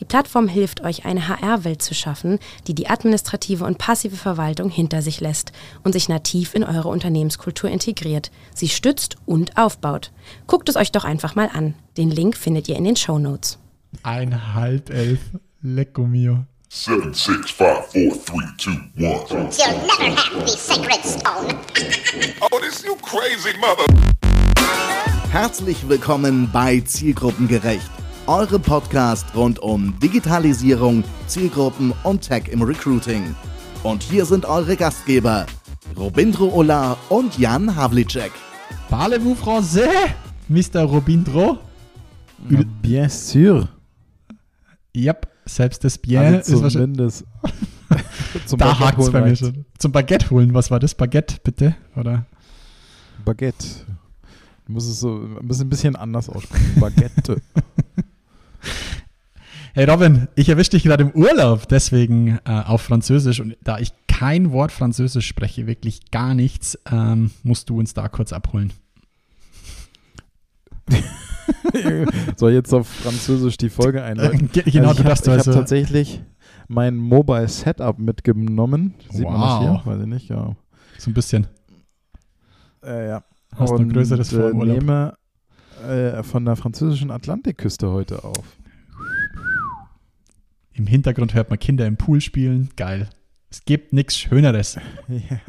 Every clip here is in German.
Die Plattform hilft euch, eine HR-Welt zu schaffen, die die administrative und passive Verwaltung hinter sich lässt und sich nativ in eure Unternehmenskultur integriert, sie stützt und aufbaut. Guckt es euch doch einfach mal an. Den Link findet ihr in den Show Notes. Ein halb elf. Lecco mio. Seven, six, five, four, three, two, one. You'll never have the sacred stone. Oh, this you crazy mother. Herzlich willkommen bei Zielgruppengerecht, eure Podcast rund um Digitalisierung, Zielgruppen und Tech im Recruiting. Und hier sind eure Gastgeber, Robindro Ola und Jan Havlicek. Parlez-vous français, Mr. Robindro? Ja, bien sûr. Yep, selbst das Bier Also ist wahrscheinlich. zumindest. Zum Da Baguette hakt es bei mir schon. Zum Baguette holen. Was war das? Baguette, bitte? Oder? Baguette. Du musst es so ein bisschen, ein bisschen anders aussprechen. Baguette. Hey Robin, ich erwische dich gerade im Urlaub, deswegen äh, auf Französisch. Und da ich kein Wort Französisch spreche, wirklich gar nichts, ähm, musst du uns da kurz abholen. Soll jetzt auf Französisch die Folge einleiten? Ge- genau, also du ich darfst habe also. hab tatsächlich mein Mobile Setup mitgenommen. Sieht man das Wow. hier? Weiß ich nicht, ja. so ein bisschen. Äh, ja. Hast du ein größeres äh, vor im Urlaub? nehme äh, von der französischen Atlantikküste heute auf. Im Hintergrund hört man Kinder im Pool spielen. Geil. Es gibt nichts Schöneres. ja.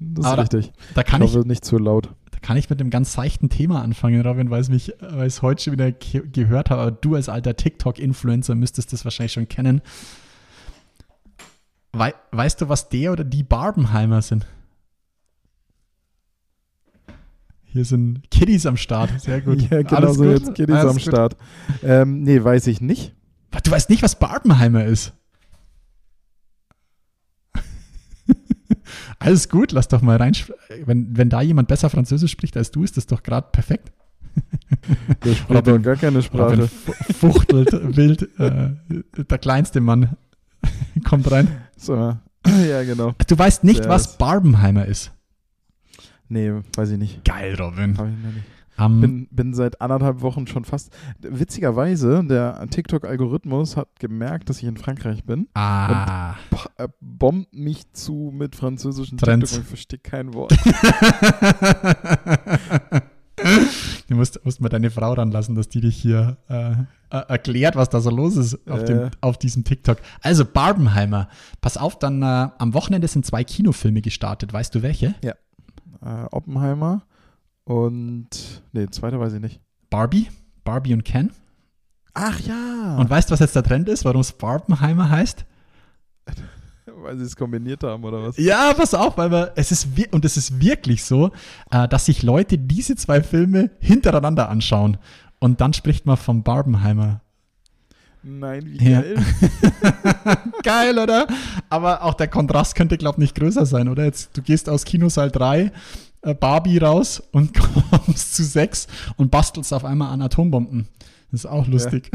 Das ist Aber da- richtig. Da kann ich ich, hoffe, nicht zu laut. da kann ich mit einem ganz seichten Thema anfangen, Robin, weil es mich, weil ich es heute schon wieder ge gehört habe. Aber du als alter TikTok-Influencer müsstest das wahrscheinlich schon kennen. Wei weißt du, was der oder die Barbenheimer sind? Hier sind Kiddies am Start. Sehr gut. Ja, genau Alles so gut? jetzt Kiddies Alles am gut. Start. Ähm, nee, weiß ich nicht. Du weißt nicht, was Barbenheimer ist? Alles gut, lass doch mal rein. Wenn, wenn da jemand besser Französisch spricht als du, ist das doch gerade perfekt. Der spricht Robin- doch gar keine Robin Sprache. fu- fuchtelt wild. Äh, der kleinste Mann kommt rein. So, ja, genau. Du weißt nicht, Der was ist- Barbenheimer ist. Nee, weiß ich nicht. Geil, Robin. Hab ich noch nicht. Am, Bin, bin seit anderthalb Wochen schon fast. Witzigerweise, der TikTok-Algorithmus hat gemerkt, dass ich in Frankreich bin. ah, äh, bombt mich zu mit französischen Trends. TikTok und ich verstehe kein Wort. du musst, musst mal deine Frau ranlassen, dass die dich hier äh, äh, erklärt, was da so los ist auf, dem, Äh. auf diesem TikTok. Also Barbenheimer, pass auf, dann äh, am Wochenende sind zwei Kinofilme gestartet. Weißt du welche? Äh, Oppenheimer und. Nee, zweite weiß ich nicht. Barbie, Barbie und Ken. Ach ja! Und weißt du, was jetzt der Trend ist, warum es Barbenheimer heißt? weil sie es kombiniert haben, oder was? Ja, pass auf, weil wir, es ist und es ist wirklich so, äh, dass sich Leute diese zwei Filme hintereinander anschauen und dann spricht man vom Barbenheimer. Nein, wie Ja. geil. Geil, oder? Aber auch der Kontrast könnte, glaube ich, nicht größer sein, oder? Jetzt, du gehst aus Kinosaal 3, äh, Barbie raus und kommst zu 6 und bastelst auf einmal an Atombomben. Das ist auch lustig.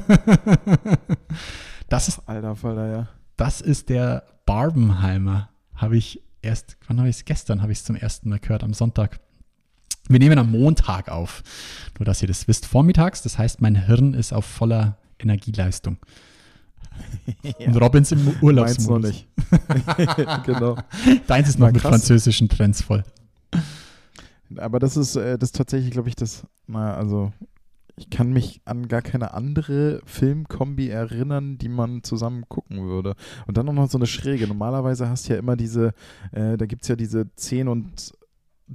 das ist Alter Falter, ja. Das ist der Barbenheimer. Habe ich erst, wann habe ich es? Gestern habe ich es zum ersten Mal gehört, am Sonntag. Wir nehmen am Montag auf. Nur, dass ihr das wisst, vormittags. Das heißt, mein Hirn ist auf voller Energieleistung. Und Robins im Meins Urlaubsmodus. noch nicht. genau. Deins ist noch mit krass. französischen Trends voll. Aber das ist, äh, das ist tatsächlich, glaube ich, das, na, also ich kann mich an gar keine andere Filmkombi erinnern, die man zusammen gucken würde. Und dann auch noch so eine Schräge. Normalerweise hast du ja immer diese, äh, da gibt es ja diese 10 und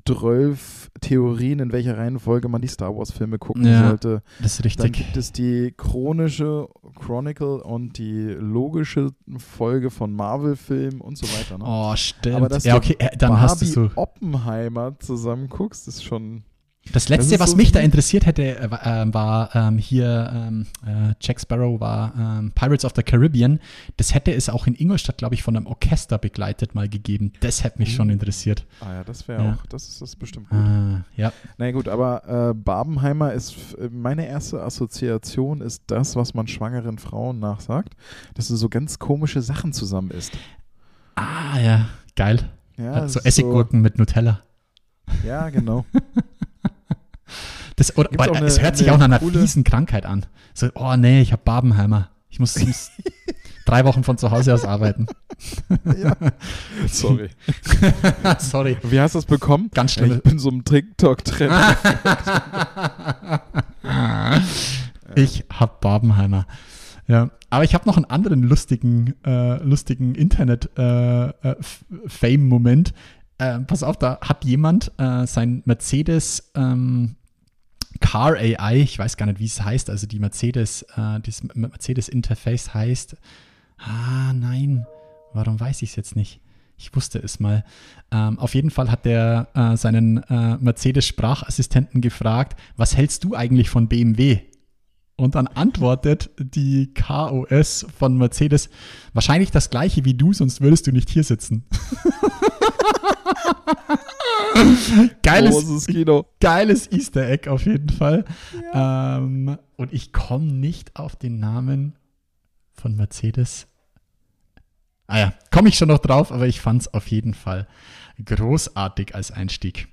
12 Theorien, in welcher Reihenfolge man die Star Wars-Filme gucken Ja. sollte. Das ist Dann richtig. gibt es die chronische Chronicle und die logische Folge von Marvel-Filmen und so weiter. Ne? Oh, stimmt. Aber dass ja, du okay, äh, dann hast du so. Oppenheimer zusammen guckst, ist schon. Das letzte, ist was so mich da interessiert hätte, äh, war, äh, war ähm, hier ähm, äh, Jack Sparrow war ähm, Pirates of the Caribbean. Das hätte es auch in Ingolstadt, glaube ich, von einem Orchester begleitet mal gegeben. Das hätte mich schon interessiert. Ah ja, das wäre Ja. auch, das ist das bestimmt gut. Ah, ja. Na gut, aber äh, Barbenheimer ist, äh, meine erste Assoziation ist das, was man schwangeren Frauen nachsagt, dass du so ganz komische Sachen zusammen isst. Ah, ja. Geil. Ja, so es ist Essiggurken mit Nutella. So, ja, genau. Das, oder, auch eine- es hört sich auch nach einer coole- fiesen Krankheit an. So, oh nee, ich habe Barbenheimer. Ich muss, muss drei Wochen von zu Hause aus arbeiten. ja. Sorry. Sorry. Wie hast du das bekommen? Ganz schlimm. ich bin so im TikTok-Trend. Ich hab Barbenheimer. Ja, aber ich habe noch einen anderen lustigen, äh, lustigen Internet-Fame-Moment. Äh, pass auf, da hat jemand äh, sein Mercedes ähm, Car AI, ich weiß gar nicht, wie es heißt, also die Mercedes, äh, das Mercedes Interface heißt. Ah, nein, warum weiß ich es jetzt nicht? Ich wusste es mal. Ähm, auf jeden Fall hat der äh, seinen äh, Mercedes-Sprachassistenten gefragt, was hältst du eigentlich von BMW? Und dann antwortet die KOS von Mercedes wahrscheinlich das gleiche wie du, sonst würdest du nicht hier sitzen. geiles, Kino. geiles Easter Egg auf jeden Fall. Ähm, und ich komme nicht auf den Namen von Mercedes. Ah ja, komme ich schon noch drauf, aber ich fand es auf jeden Fall großartig als Einstieg.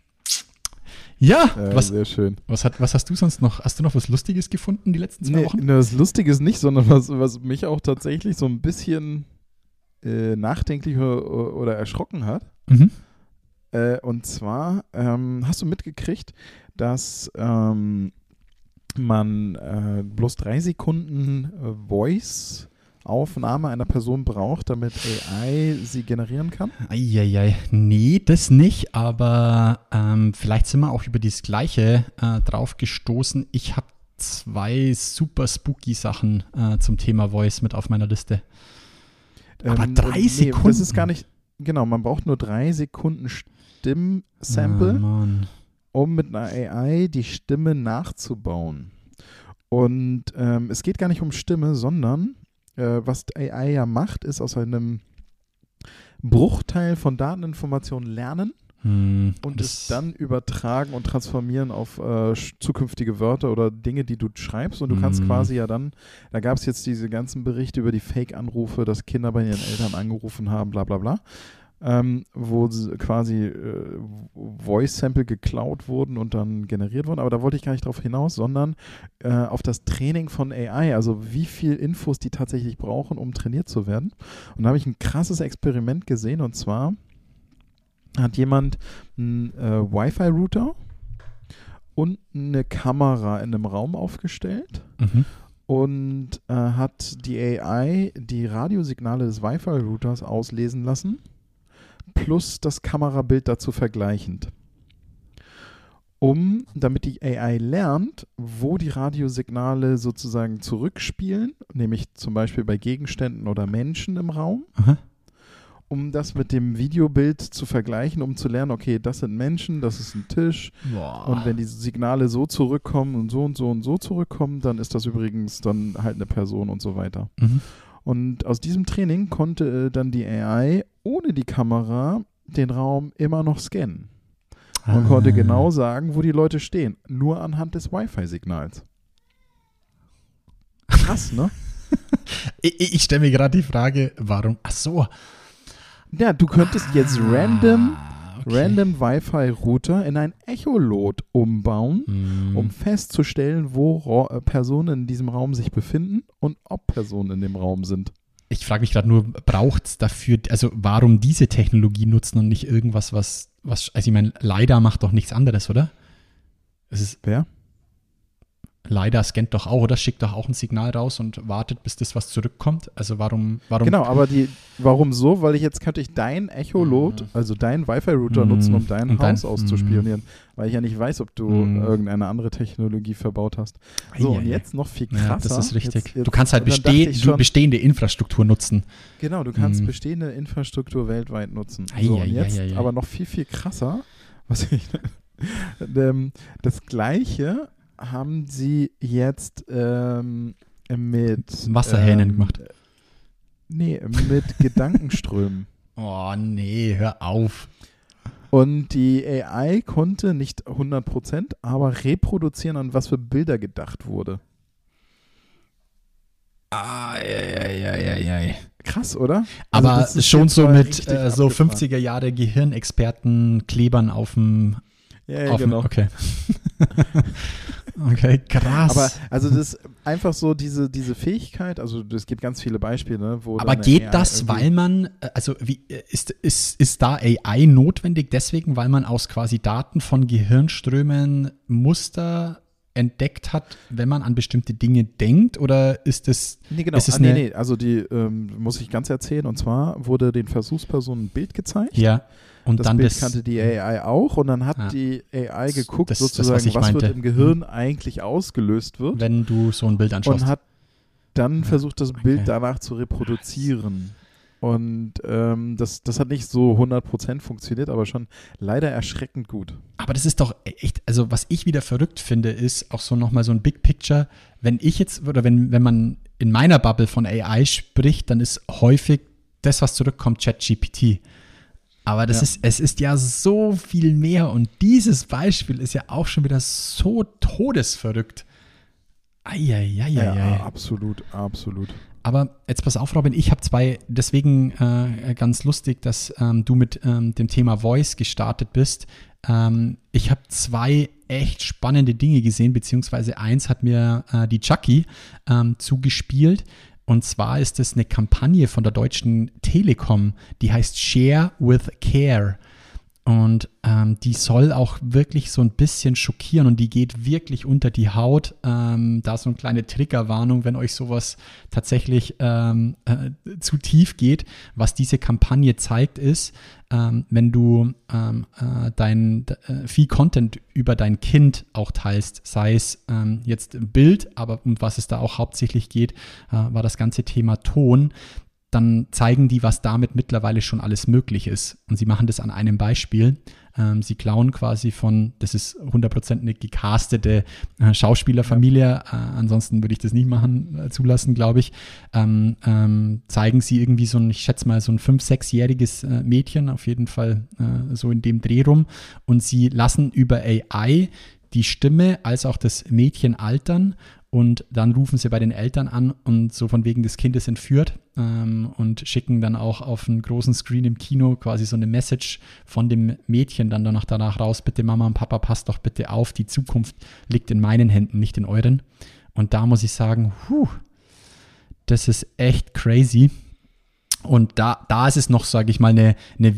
Ja, Ja, was, sehr schön. was, hat, was hast du sonst noch? Hast du noch was Lustiges gefunden die letzten zwei Nee, Wochen? das Lustige ist nicht, sondern was, was mich auch tatsächlich so ein bisschen äh, nachdenklich oder, oder erschrocken hat. Mhm. Äh, und zwar ähm, hast du mitgekriegt, dass ähm, man äh, bloß drei Sekunden äh, Voice-Aufnahme einer Person braucht, damit AI sie generieren kann. Eieiei, nee, das nicht, aber ähm, vielleicht sind wir auch über das Gleiche äh, drauf gestoßen. Ich habe zwei super spooky Sachen äh, zum Thema Voice mit auf meiner Liste. Aber Ähm, drei und Nee, Sekunden? das ist gar nicht, genau, man braucht nur drei Sekunden Stimmsample. Mann. um mit einer AI die Stimme nachzubauen. Und ähm, es geht gar nicht um Stimme, sondern äh, was AI ja macht, ist aus einem Bruchteil von Dateninformationen lernen Hm, und es dann übertragen und transformieren auf äh, zukünftige Wörter oder Dinge, die du schreibst. Und du kannst Mhm. quasi ja dann, da gab es jetzt diese ganzen Berichte über die Fake-Anrufe, dass Kinder bei ihren Eltern angerufen haben, bla bla bla. Ähm, wo quasi äh, Voice-Sample geklaut wurden und dann generiert wurden. Aber da wollte ich gar nicht drauf hinaus, sondern äh, auf das Training von AI, also wie viel Infos die tatsächlich brauchen, um trainiert zu werden. Und da habe ich ein krasses Experiment gesehen und zwar hat jemand einen äh, Wi-Fi-Router und eine Kamera in einem Raum aufgestellt Mhm. und äh, hat die AI die Radiosignale des Wi-Fi-Routers auslesen lassen, plus das Kamerabild dazu vergleichend. Um, damit die AI lernt, wo die Radiosignale sozusagen zurückspielen, nämlich zum Beispiel bei Gegenständen oder Menschen im Raum, Aha. um das mit dem Videobild zu vergleichen, um zu lernen, okay, das sind Menschen, das ist ein Tisch, Boah. und wenn die Signale so zurückkommen und so und so und so zurückkommen, dann ist das übrigens dann halt eine Person und so weiter. Mhm. Und aus diesem Training konnte äh, dann die AI ohne die Kamera den Raum immer noch scannen und Ah. konnte genau sagen, wo die Leute stehen. Nur anhand des Wi-Fi-Signals. Krass, ne? Ich, ich- stelle mir gerade die Frage, warum? Ach so. Ja, du könntest jetzt random, Ah, okay. random Wi-Fi-Router in ein Echolot umbauen. Hm. um festzustellen, wo Ra äh, Personen in diesem Raum sich befinden und ob Personen in dem Raum sind. Ich frage mich gerade nur, braucht es dafür, also warum diese Technologie nutzen und nicht irgendwas, was, was also ich meine, LiDAR macht doch nichts anderes, oder? Es ist, Wer? LiDAR scannt doch auch, oder? Schickt doch auch ein Signal raus und wartet, bis das was zurückkommt. Also warum, warum? Genau, aber die, warum so? Weil ich jetzt könnte ich dein Echolot, also deinen Wi-Fi-Router Mhm. nutzen, um dein Und dein- Haus auszuspionieren, weil ich ja nicht weiß, ob du Mhm. irgendeine andere Technologie verbaut hast. So, und Eieiei. jetzt noch viel krasser. Ja, das ist richtig. Jetzt, jetzt, du kannst halt und besteh schon, bestehende Infrastruktur nutzen. Genau, du kannst Mhm. bestehende Infrastruktur weltweit nutzen. So, und jetzt aber noch viel, viel krasser, was ich ähm, das gleiche haben sie jetzt ähm, mit Wasserhähnen ähm, gemacht. Nee, mit Gedankenströmen. Oh nee, hör auf. Und die AI konnte nicht 100%, aber reproduzieren, an was für Bilder gedacht wurde. Ah, ja, ja, ja, ja, ja. Krass, oder? Also Aber das ist schon so mit äh, so abgefahren. 50er Jahre Gehirnexperten Klebern auf dem Ja, ja genau. Okay. okay, krass. Aber also das einfach so diese, diese Fähigkeit, also es gibt ganz viele Beispiele, ne, wo Aber geht AI das, weil man, äh, also wie, äh, ist, ist, ist da AI notwendig deswegen, weil man aus quasi Daten von Gehirnströmen Muster entdeckt hat, wenn man an bestimmte Dinge denkt? Oder ist es, Nee, genau. ist es ah, nee, nee, also die ähm, muss ich ganz erzählen. Und zwar wurde den Versuchspersonen ein Bild gezeigt. ja, und das dann Bild das, kannte die AI auch und dann hat Ah. die AI Das- geguckt, das ist das, sozusagen, was was, wird meinte. im Gehirn eigentlich ausgelöst wird wenn du so ein Bild anschaust. und hat dann versucht, das Bild Okay. danach zu reproduzieren. Und ähm, das, das hat nicht so 100% funktioniert, aber schon leider erschreckend gut. Aber das ist doch echt, also was ich wieder verrückt finde, ist auch so nochmal so ein Big Picture. Wenn ich jetzt, oder wenn, wenn man in meiner Bubble von AI spricht, dann ist häufig das, was zurückkommt, ChatGPT. Aber das Ja. ist, es ist ja so viel mehr und dieses Beispiel ist ja auch schon wieder so todesverrückt. Eieieiei. absolut, absolut. Aber jetzt pass auf, Robin, ich habe zwei, deswegen äh, ganz lustig, dass ähm, du mit ähm, dem Thema Voice gestartet bist. Ähm, ich habe zwei echt spannende Dinge gesehen, beziehungsweise eins hat mir äh, die Chucky ähm, zugespielt. Und zwar ist es eine Kampagne von der Deutschen Telekom, die heißt Share with Care. Und ähm, die soll auch wirklich so ein bisschen schockieren und die geht wirklich unter die Haut. Ähm, da so eine kleine Triggerwarnung, wenn euch sowas tatsächlich ähm, äh, zu tief geht. Was diese Kampagne zeigt, ist, ähm, wenn du ähm, äh, dein äh, viel Content über dein Kind auch teilst, sei es ähm, jetzt Bild, aber um was es da auch hauptsächlich geht, äh, war das ganze Thema Ton dann zeigen die, was damit mittlerweile schon alles möglich ist. Und sie machen das an einem Beispiel. Ähm, sie klauen quasi von, das ist 100% eine gecastete äh, Schauspielerfamilie, äh, ansonsten würde ich das nicht machen, äh, zulassen, glaube ich. Ähm, ähm, zeigen sie irgendwie so ein, ich schätze mal, so ein 5-, 6-jähriges äh, Mädchen, auf jeden Fall äh, so in dem Dreh rum. Und sie lassen über AI die Stimme als auch das Mädchen altern und dann rufen sie bei den Eltern an und so von wegen des Kindes entführt ähm, und schicken dann auch auf einen großen Screen im Kino quasi so eine Message von dem Mädchen dann danach danach raus, bitte Mama und Papa, passt doch bitte auf, die Zukunft liegt in meinen Händen, nicht in euren. Und da muss ich sagen, puh, das ist echt crazy. Und da, da ist es noch, sage ich mal, eine, eine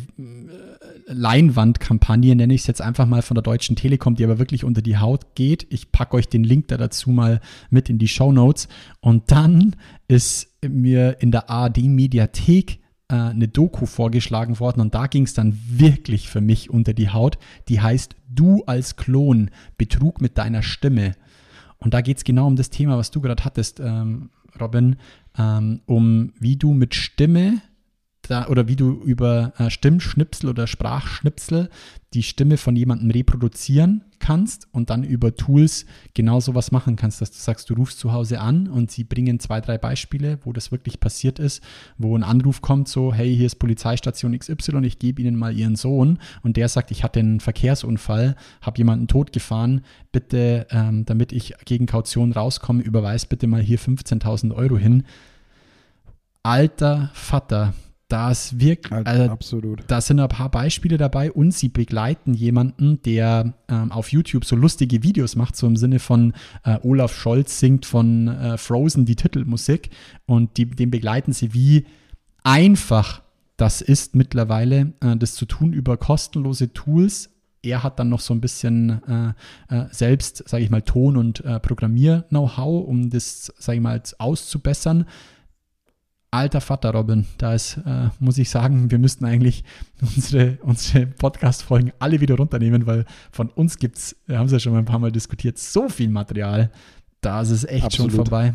Leinwandkampagne, nenne ich es jetzt einfach mal von der Deutschen Telekom, die aber wirklich unter die Haut geht. Ich packe euch den Link da dazu mal mit in die Show Notes. Und dann ist mir in der ARD-Mediathek äh, eine Doku vorgeschlagen worden und da ging es dann wirklich für mich unter die Haut. Die heißt Du als Klon, Betrug mit deiner Stimme. Und da geht es genau um das Thema, was du gerade hattest, ähm, Robin, ähm, um wie du mit Stimme da, oder wie du über äh, Stimmschnipsel oder Sprachschnipsel die Stimme von jemandem reproduzieren kannst und dann über Tools genau sowas machen kannst, dass du sagst, du rufst zu Hause an und sie bringen zwei, drei Beispiele, wo das wirklich passiert ist, wo ein Anruf kommt, so, hey, hier ist Polizeistation XY, ich gebe Ihnen mal Ihren Sohn und der sagt, ich hatte einen Verkehrsunfall, habe jemanden totgefahren, bitte, ähm, damit ich gegen Kaution rauskomme, überweis bitte mal hier 15.000 Euro hin. Alter Vater, da ist wirklich, Halt, also, absolut. da sind ein paar Beispiele dabei und sie begleiten jemanden, der ähm, auf YouTube so lustige Videos macht, so im Sinne von äh, Olaf Scholz singt von äh, Frozen die Titelmusik und die, den begleiten sie, wie einfach das ist mittlerweile, äh, das zu tun über kostenlose Tools. Er hat dann noch so ein bisschen äh, äh, selbst, sage ich mal, Ton- und äh, Programmier-Know-how, um das, sage ich mal, auszubessern. Alter Vater, Robin, da ist, äh, muss ich sagen, wir müssten eigentlich unsere, unsere Podcast-Folgen alle wieder runternehmen, weil von uns gibt es, wir haben es ja schon mal ein paar Mal diskutiert, so viel Material. Da ist es echt schon Absolut. vorbei.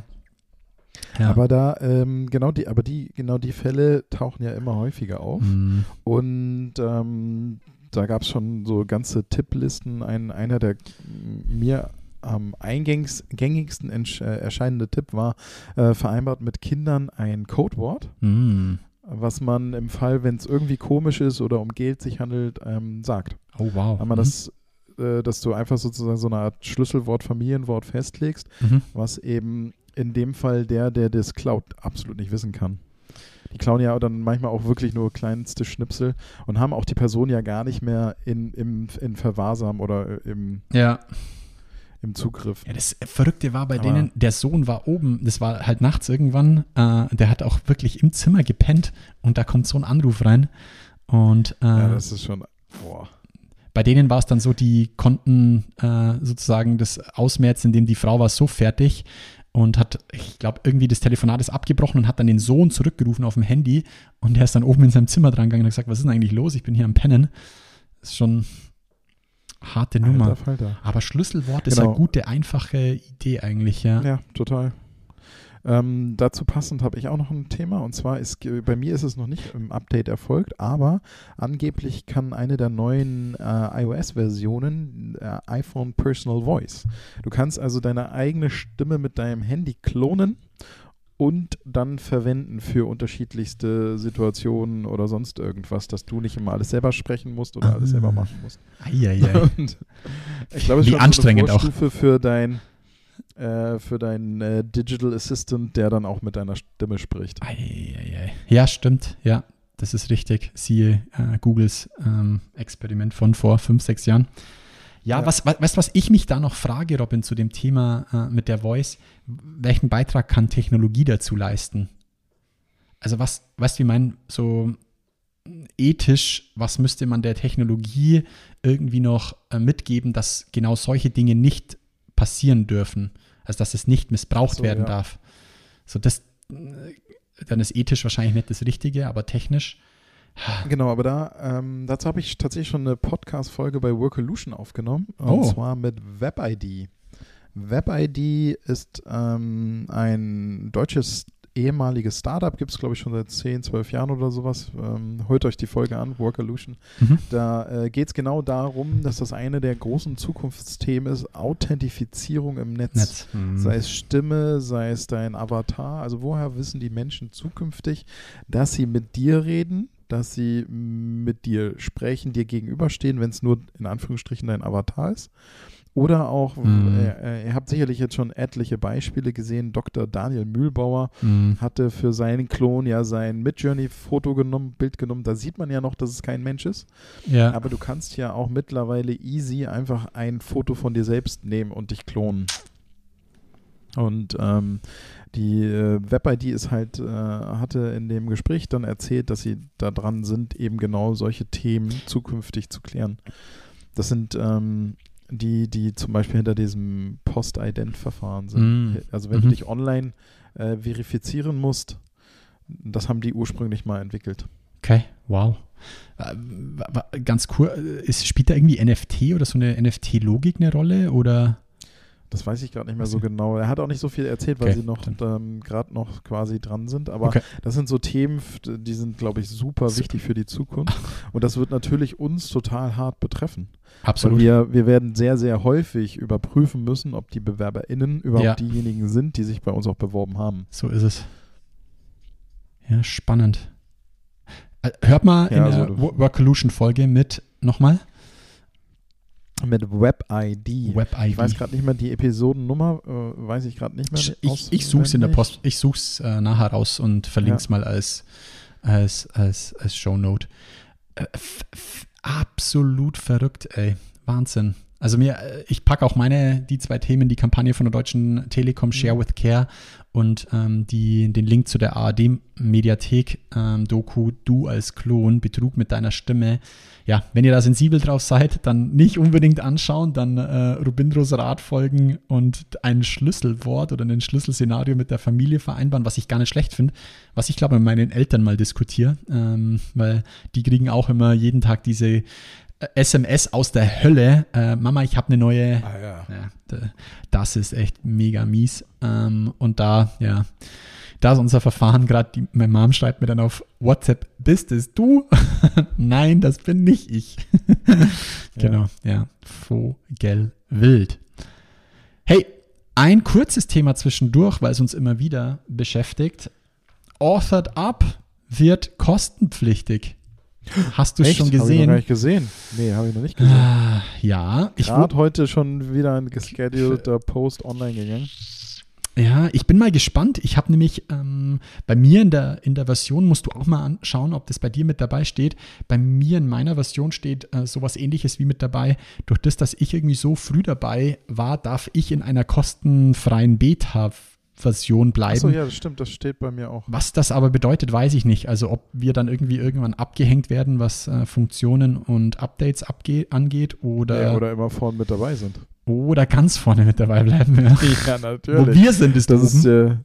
Ja. Aber da, ähm, genau die, aber die, genau die Fälle tauchen ja immer häufiger auf. Mm, Und ähm, da gab es schon so ganze Tipplisten. Ein, einer der mir am eingängs, gängigsten äh, erscheinende Tipp war, äh, vereinbart mit Kindern ein Codewort, Mm. was man im Fall, wenn es irgendwie komisch ist oder um Geld sich handelt, ähm, sagt. Oh, wow. Weil man das, äh, dass du einfach sozusagen so eine Art Schlüsselwort, Familienwort festlegst, Mhm. was eben in dem Fall der, der das klaut, absolut nicht wissen kann. Die klauen ja dann manchmal auch wirklich nur kleinste Schnipsel und haben auch die Person ja gar nicht mehr in, im, in Verwahrsam oder äh, im, Ja. Im Zugriff. Ja, das Verrückte war bei Aber- denen, der Sohn war oben, das war halt nachts irgendwann, äh, der hat auch wirklich im Zimmer gepennt und da kommt so ein Anruf rein. Und äh, Ja, das ist schon, boah. bei denen war es dann so, die konnten äh, sozusagen das ausmerzen, indem die Frau war so fertig und hat, ich glaube, irgendwie das Telefonat ist abgebrochen und hat dann den Sohn zurückgerufen auf dem Handy und der ist dann oben in seinem Zimmer dran gegangen und hat gesagt, was ist denn eigentlich los? Ich bin hier am Pennen. Das ist schon harte Nummer. Alter Falter. Aber Schlüsselwort ist Genau. eine gute, einfache Idee eigentlich, ja. Ja, total. Ähm, dazu passend habe ich auch noch ein Thema und zwar ist bei mir ist es noch nicht im Update erfolgt, aber angeblich kann eine der neuen äh, iOS-Versionen äh, iPhone Personal Voice. Du kannst also deine eigene Stimme mit deinem Handy klonen und dann verwenden für unterschiedlichste Situationen oder sonst irgendwas, dass du nicht immer alles selber sprechen musst oder alles Ah. selber machen musst. Eieiei. Und ich glaube, es ist schon anstrengend so eine auch. Vorstufe für dein äh, für deinen äh, Digital Assistant, der dann auch mit deiner Stimme spricht. Eieiei. Ja, stimmt. Ja, das ist richtig. Siehe äh, Googles ähm, Experiment von vor fünf, sechs Jahren. Ja, Ja. Was, was, weißt du, was ich mich da noch frage, Robin, zu dem Thema äh, mit der Voice? Welchen Beitrag kann Technologie dazu leisten? Also, was, weißt du, wie mein, so ethisch, was müsste man der Technologie irgendwie noch äh, mitgeben, dass genau solche Dinge nicht passieren dürfen? Also, dass es nicht missbraucht so, werden ja. darf. So, das, äh, dann ist ethisch wahrscheinlich nicht das Richtige, aber technisch. Genau, aber da, ähm, dazu habe ich tatsächlich schon eine Podcast-Folge bei Workolution aufgenommen. Und Oh. zwar mit WebID. WebID ist ähm, ein deutsches ehemaliges Startup, gibt es glaube ich schon seit 10, 12 Jahren oder sowas. Ähm, hört euch die Folge an, Workolution. Mhm. Da äh, geht es genau darum, dass das eine der großen Zukunftsthemen ist, Authentifizierung im Netz. Netz. Mhm. Sei es Stimme, sei es dein Avatar. Also woher wissen die Menschen zukünftig, dass sie mit dir reden, dass sie mit dir sprechen, dir gegenüberstehen, wenn es nur in Anführungsstrichen dein Avatar ist? Oder auch, Mhm. äh, äh, ihr habt sicherlich jetzt schon etliche Beispiele gesehen, Dr. Daniel Mühlbauer Mhm. hatte für seinen Klon ja sein Midjourney-Foto genommen, Bild genommen. Da sieht man ja noch, dass es kein Mensch ist. Ja. Aber du kannst ja auch mittlerweile easy einfach ein Foto von dir selbst nehmen und dich klonen. Und ähm, die äh, WebID ist halt, äh, hatte in dem Gespräch dann erzählt, dass sie da dran sind, eben genau solche Themen zukünftig zu klären. Das sind ähm, die, die zum Beispiel hinter diesem Post-Ident-Verfahren sind. Mm. Also wenn du Mhm. dich online äh, verifizieren musst, das haben die ursprünglich mal entwickelt. Okay, wow. Äh, Ganz cool. äh, Ist, spielt da irgendwie NFT oder so eine NFT-Logik eine Rolle? Oder? Das weiß ich gerade nicht mehr so genau. Er hat auch nicht so viel erzählt, weil Okay, sie noch ähm, gerade noch quasi dran sind. Aber Okay. das sind so Themen, die sind, glaube ich, super wichtig für die Zukunft. Und das wird natürlich uns total hart betreffen. Weil Absolut. wir, wir werden sehr, sehr häufig überprüfen müssen, ob die BewerberInnen überhaupt Ja. diejenigen sind, die sich bei uns auch beworben haben. So ist es. Ja, spannend. Äh, Hört mal in Ja, der also- Wo- Workolution-Folge mit nochmal. Mit WebID. WebID. Ich weiß gerade nicht mehr die Episodennummer, äh, weiß ich gerade nicht mehr. Ich, ich suche es in der. Post. Ich suche es äh, nachher raus und verlinke es Ja. mal als, als, als, als Shownote. Äh, absolut verrückt, ey. Wahnsinn. Also mir, äh, ich packe auch meine, die zwei Themen, die Kampagne von der Deutschen Telekom Share Mhm. with Care und ähm, die, den Link zu der ARD-Mediathek ähm, Doku Du als Klon, Betrug mit deiner Stimme. Ja, wenn ihr da sensibel drauf seid, dann nicht unbedingt anschauen, dann äh, Rubindros Rat folgen und ein Schlüsselwort oder ein Schlüsselszenario mit der Familie vereinbaren, was ich gar nicht schlecht finde, was ich glaube mit meinen Eltern mal diskutiere, ähm, weil die kriegen auch immer jeden Tag diese SMS aus der Hölle. Äh, Mama, ich habe eine neue. Ah ja. Ja, das ist echt mega mies. Ähm, und da, ja, da ist unser Verfahren gerade, meine Mom schreibt mir dann auf WhatsApp, bist es du? Nein, das bin nicht ich. genau, ja, Vogelwild. Hey, ein kurzes Thema zwischendurch, weil es uns immer wieder beschäftigt. Authored Up wird kostenpflichtig. Hast du es schon Hab ich noch gesehen? gar nicht gesehen. Nee, habe ich noch nicht gesehen. Ah, ja, ich Gerade heute schon wieder ein geschedulter Post online gegangen. Ja, ich bin mal gespannt. Ich habe nämlich ähm, bei mir in der, in der Version, musst du auch mal anschauen, ob das bei dir mit dabei steht. Bei mir in meiner Version steht äh, sowas ähnliches wie mit dabei. Durch das, dass ich irgendwie so früh dabei war, darf ich in einer kostenfreien Beta-Version bleiben. Achso, ja, das stimmt, das steht bei mir auch. Was das aber bedeutet, weiß ich nicht. Also ob wir dann irgendwie irgendwann abgehängt werden, was äh, Funktionen und Updates abge angeht oder, Ja, oder immer vorne mit dabei sind. oder ganz vorne mit dabei bleiben. Ja. Ja, Wo natürlich. wir sind, ist das oben. ist, äh,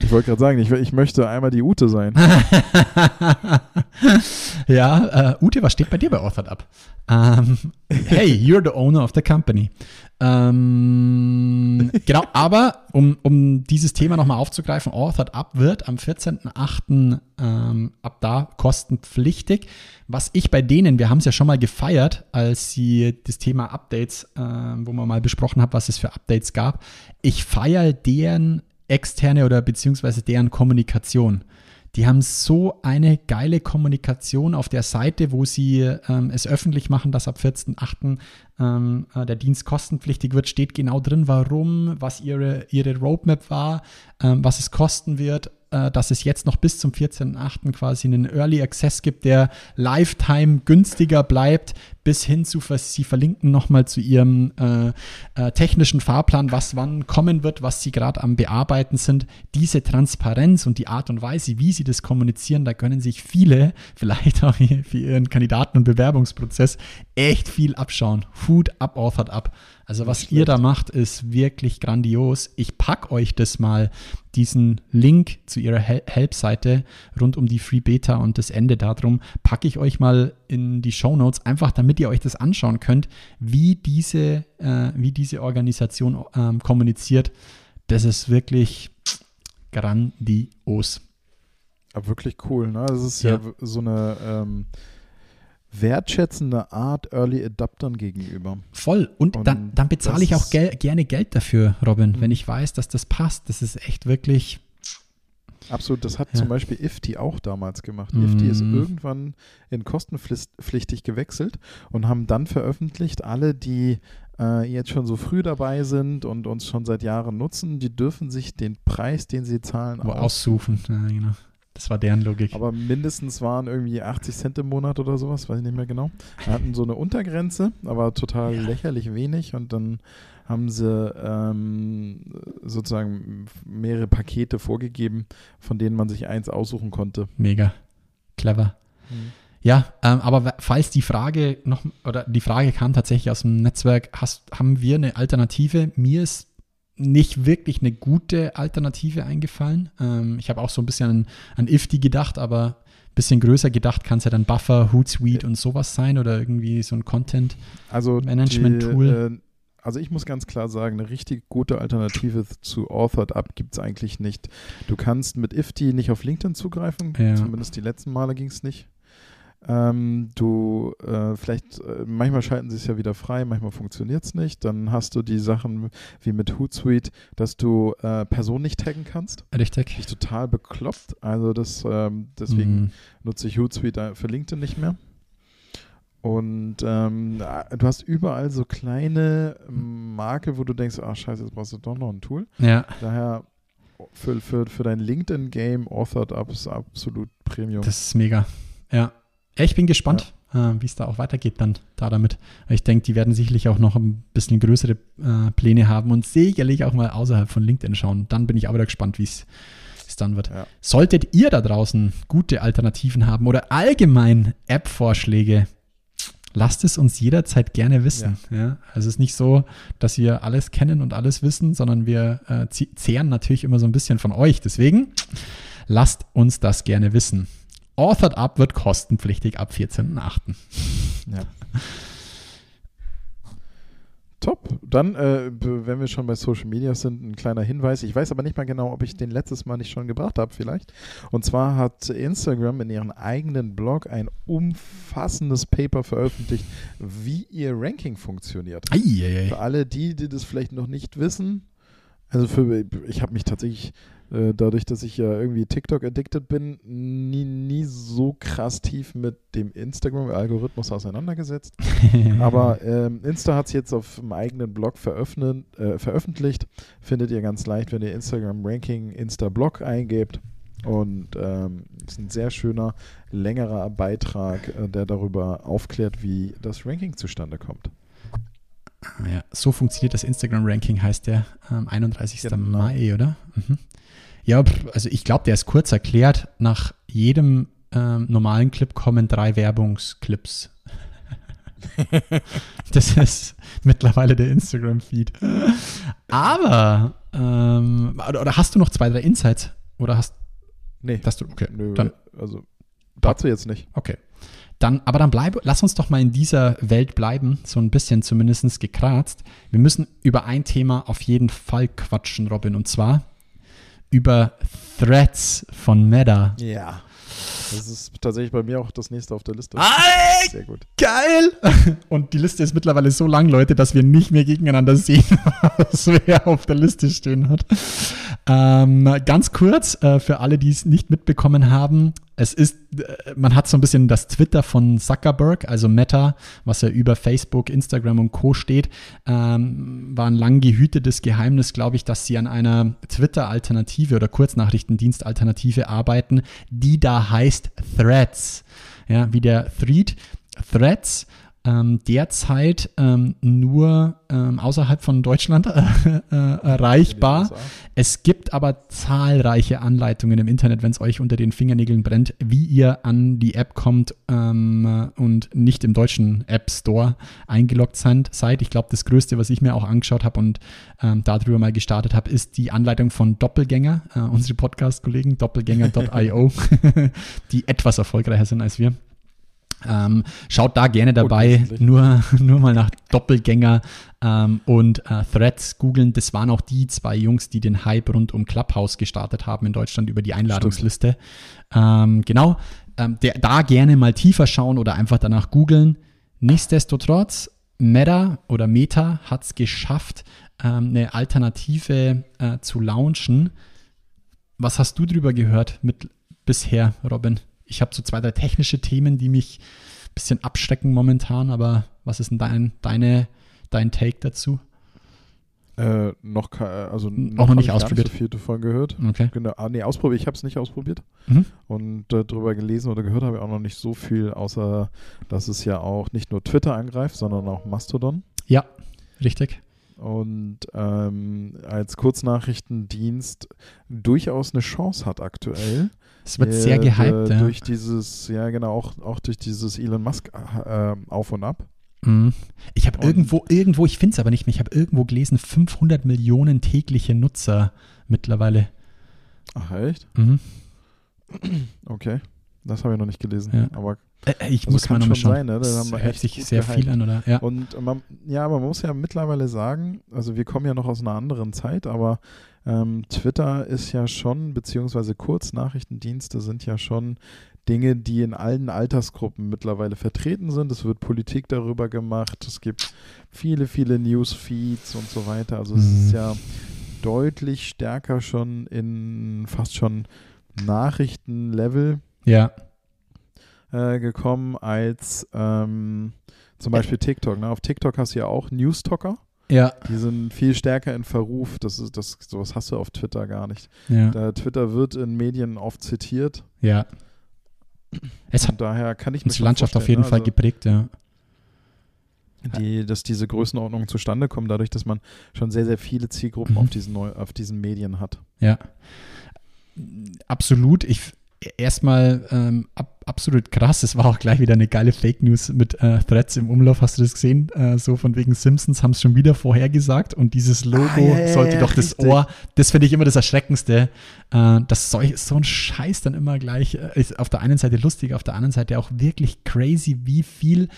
ich wollte gerade sagen, ich, ich möchte einmal die Ute sein. ja, äh, Ute, was steht bei dir bei Authored Up? Ähm, hey, you're the owner of the company. Ähm, genau, aber um, um dieses Thema nochmal aufzugreifen, Authored Up wird am 14.08. Ähm, ab da kostenpflichtig. Was ich bei denen, wir haben es ja schon mal gefeiert, als sie das Thema Updates, ähm, wo man mal besprochen hat, was es für Updates gab. Ich feiere deren externe oder beziehungsweise deren Kommunikation. Die haben so eine geile Kommunikation auf der Seite, wo sie ähm, es öffentlich machen, dass ab 14.8. Ähm, äh, der Dienst kostenpflichtig wird, steht genau drin, warum, was ihre, ihre Roadmap war, ähm, was es kosten wird, äh, dass es jetzt noch bis zum 14.8. quasi einen Early Access gibt, der Lifetime günstiger bleibt, bis hin zu, sie verlinken nochmal zu ihrem äh, äh, technischen Fahrplan, was wann kommen wird, was sie gerade am Bearbeiten sind. Diese Transparenz und die Art und Weise, wie sie das kommunizieren, da können sich viele, vielleicht auch für ihren Kandidaten- und Bewerbungsprozess, echt viel abschauen. Food up, authored up. Also was ihr da macht, ist wirklich grandios. Ich pack euch das mal, diesen Link zu ihrer Hel Help-Seite rund um die Free Beta und das Ende darum, packe ich euch mal in die Show Notes, einfach damit ihr euch das anschauen könnt, wie diese, äh, wie diese Organisation ähm, kommuniziert. Das ist wirklich grandios. Aber wirklich cool, ne? Das ist ja, Ja. so eine ähm, wertschätzende Art Early Adaptern gegenüber. Voll. Und, Und dann, dann bezahle ich auch gel gerne Geld dafür, Robin, Mhm. wenn ich weiß, dass das passt. Das ist echt wirklich. Absolut, das hat Ja. zum Beispiel IFTI auch damals gemacht. Mhm. IFTI ist irgendwann in kostenpflichtig gewechselt und haben dann veröffentlicht, alle, die äh, jetzt schon so früh dabei sind und uns schon seit Jahren nutzen, die dürfen sich den Preis, den sie zahlen, aussuchen. Ja, genau. Das war deren Logik. aber mindestens waren irgendwie 80 Cent im Monat oder sowas, weiß ich nicht mehr genau. Wir hatten so eine Untergrenze, aber total lächerlich wenig und dann haben sie ähm, sozusagen mehrere Pakete vorgegeben, von denen man sich eins aussuchen konnte. Mega. Clever. Ja, ähm, aber falls die Frage noch, oder die Frage kam tatsächlich aus dem Netzwerk, hast, haben wir eine Alternative? Mir ist nicht wirklich eine gute Alternative eingefallen. Ähm, ich habe auch so ein bisschen an, an Ifty gedacht, aber ein bisschen größer gedacht kann es ja dann Buffer, Hootsuite und sowas sein oder irgendwie so ein Content. Also. Die, äh, also ich muss ganz klar sagen, eine richtig gute Alternative zu Authored Up gibt es eigentlich nicht. Du kannst mit Ifty nicht auf LinkedIn zugreifen, Ja. zumindest die letzten Male ging es nicht. Ähm, du, äh, vielleicht, äh, manchmal schalten sie es ja wieder frei, manchmal funktioniert es nicht. Dann hast du die Sachen wie mit Hootsuite, dass du äh, Personen nicht taggen kannst. Richtig. Ist total bekloppt. Also das, ähm, deswegen Mm, nutze ich Hootsuite für LinkedIn nicht mehr. Und ähm, du hast überall so kleine Marke, wo du denkst, ach scheiße, jetzt brauchst du doch noch ein Tool. ja, Daher für, für, für dein LinkedIn-Game Authored Up ist absolut Premium. das ist mega. Ja. Ja, ich bin gespannt, äh, wie es da auch weitergeht dann da damit. Ich denke, die werden sicherlich auch noch ein bisschen größere äh, Pläne haben und sicherlich auch mal außerhalb von LinkedIn schauen. Dann bin ich aber da gespannt, wie es dann wird. Ja. Solltet ihr da draußen gute Alternativen haben oder allgemein App-Vorschläge, lasst es uns jederzeit gerne wissen. Ja. Also es ist nicht so, dass wir alles kennen und alles wissen, sondern wir äh, zehren natürlich immer so ein bisschen von euch. Deswegen lasst uns das gerne wissen. Authored Up wird kostenpflichtig ab 14.8. Ja. Top. Dann, äh, wenn wir schon bei Social Media sind, ein kleiner Hinweis. Ich weiß aber nicht mal genau, ob ich den letztes Mal nicht schon gebracht habe, vielleicht. Und zwar hat Instagram in ihrem eigenen Blog ein umfassendes Paper veröffentlicht, wie ihr Ranking funktioniert. Eieiei. Für alle die, die das vielleicht noch nicht wissen, also für, ich habe mich tatsächlich, äh, dadurch, dass ich ja irgendwie TikTok-addicted bin, nie, nie so krass tief mit dem Instagram-Algorithmus auseinandergesetzt. Aber ähm, Insta hat es jetzt auf dem eigenen Blog äh, veröffentlicht. Findet ihr ganz leicht, wenn ihr Instagram-Ranking Insta-Blog eingebt. Und ähm, ist ein sehr schöner, längerer Beitrag, äh, der darüber aufklärt, wie das Ranking zustande kommt. Ja, so funktioniert das Instagram-Ranking, heißt der am 31. Genau. Mai, oder? Mhm. Ja, also ich glaube, der ist kurz erklärt. Nach jedem ähm, normalen Clip kommen drei Werbungsclips. das ist mittlerweile der Instagram-Feed. Aber, ähm, oder, hast du noch zwei, drei Insights? Oder hast, Nee, hast du, okay, nö, dann, also dazu jetzt nicht. Okay. Dann, aber dann bleib, lass uns doch mal in dieser Welt bleiben, so ein bisschen zumindest gekratzt. Wir müssen über ein Thema auf jeden Fall quatschen, Robin, und zwar über Threads von Meta. Ja. Das ist tatsächlich bei mir auch das nächste auf der Liste. Ey, Sehr gut. geil! Und die Liste ist mittlerweile so lang, Leute, dass wir nicht mehr gegeneinander sehen, was wer auf der Liste stehen hat. Ähm, ganz kurz, äh, für alle, die es nicht mitbekommen haben, es ist, äh, man hat so ein bisschen das Twitter von Zuckerberg, also Meta, was ja über Facebook, Instagram und Co. steht, ähm, war ein lang gehütetes Geheimnis, glaube ich, dass sie an einer Twitter-Alternative oder Kurznachrichtendienst-Alternative arbeiten, die da heißt Threads. Ja, wie der Thread, Threads ähm, derzeit ähm, nur ähm, außerhalb von Deutschland äh, äh, erreichbar. Es gibt aber zahlreiche Anleitungen im Internet, wenn es euch unter den Fingernägeln brennt, wie ihr an die App kommt ähm, und nicht im deutschen App Store eingeloggt seid. seid. Ich glaube, das Größte, was ich mir auch angeschaut habe und ähm, darüber mal gestartet habe, ist die Anleitung von Doppelgänger, äh, unsere Podcast-Kollegen, doppelgänger.io, die etwas erfolgreicher sind als wir. Ähm, schaut da gerne dabei, nur, nur mal nach Doppelgänger ähm, und äh, Threads googeln. Das waren auch die zwei Jungs, die den Hype rund um Clubhouse gestartet haben in Deutschland über die Einladungsliste. Ähm, genau, ähm, der, da gerne mal tiefer schauen oder einfach danach googeln. Nichtsdestotrotz, Meta oder Meta hat es geschafft, ähm, eine Alternative äh, zu launchen. Was hast du drüber gehört mit bisher, Robin? Ich habe so zwei, drei technische Themen, die mich ein bisschen abschrecken momentan, aber was ist denn dein, deine, dein Take dazu? Äh, noch, also noch hab nicht ausprobiert. Nicht so viel davon gehört. Okay. Genau. Ah, nee, ausprobiert. Ich habe es nicht ausprobiert. Mhm. Und äh, darüber gelesen oder gehört habe ich auch noch nicht so viel, außer dass es ja auch nicht nur Twitter angreift, sondern auch Mastodon. Ja, richtig. Und ähm, als Kurznachrichtendienst durchaus eine Chance hat aktuell. Es wird sehr gehypt, ja. Durch dieses, ja genau, auch, auch durch dieses Elon Musk äh, Auf und Ab. Mhm. Ich habe irgendwo, irgendwo, ich finde es aber nicht mehr, ich habe irgendwo gelesen, 500 Millionen tägliche Nutzer mittlerweile. Ach, echt? Mhm. Okay. Das habe ich noch nicht gelesen. Ja. Aber Äh, ich Also muss mal nochmal schauen. sein, ne? Da Das hört sich sehr gehypt. viel an, oder? Ja. Und man, ja, man muss ja mittlerweile sagen, also wir kommen ja noch aus einer anderen Zeit, aber ähm, Twitter ist ja schon, beziehungsweise Kurznachrichtendienste sind ja schon Dinge, die in allen Altersgruppen mittlerweile vertreten sind. Es wird Politik darüber gemacht, es gibt viele, viele Newsfeeds und so weiter. Also es Mhm. ist ja deutlich stärker schon in fast schon Nachrichtenlevel ja. äh, gekommen als ähm, zum Beispiel TikTok. Ne? Auf TikTok hast du ja auch Newstalker. Ja. Die sind viel stärker in Verruf. Das ist, das, sowas hast du auf Twitter gar nicht. Ja. Da Twitter wird in Medien oft zitiert. ja. Es hat daher kann ich mir schon Landschaft auf jeden Fall ne, geprägt, ja. also, die, dass diese Größenordnungen zustande kommen, dadurch, dass man schon sehr, sehr viele Zielgruppen Mhm. auf, diesen Neu auf diesen Medien hat. Ja. Absolut. Ich erstmal ähm, ab, absolut krass. Es war auch gleich wieder eine geile Fake News mit äh, Threads im Umlauf. Hast du das gesehen? Äh, so von wegen Simpsons haben es schon wieder vorhergesagt und dieses Logo Ah, ja, ja, sollte ja, doch das richtig. Ohr. Das finde ich immer das Erschreckendste, äh, dass solch, so ein Scheiß dann immer gleich äh, ist auf der einen Seite lustig, auf der anderen Seite auch wirklich crazy, wie viel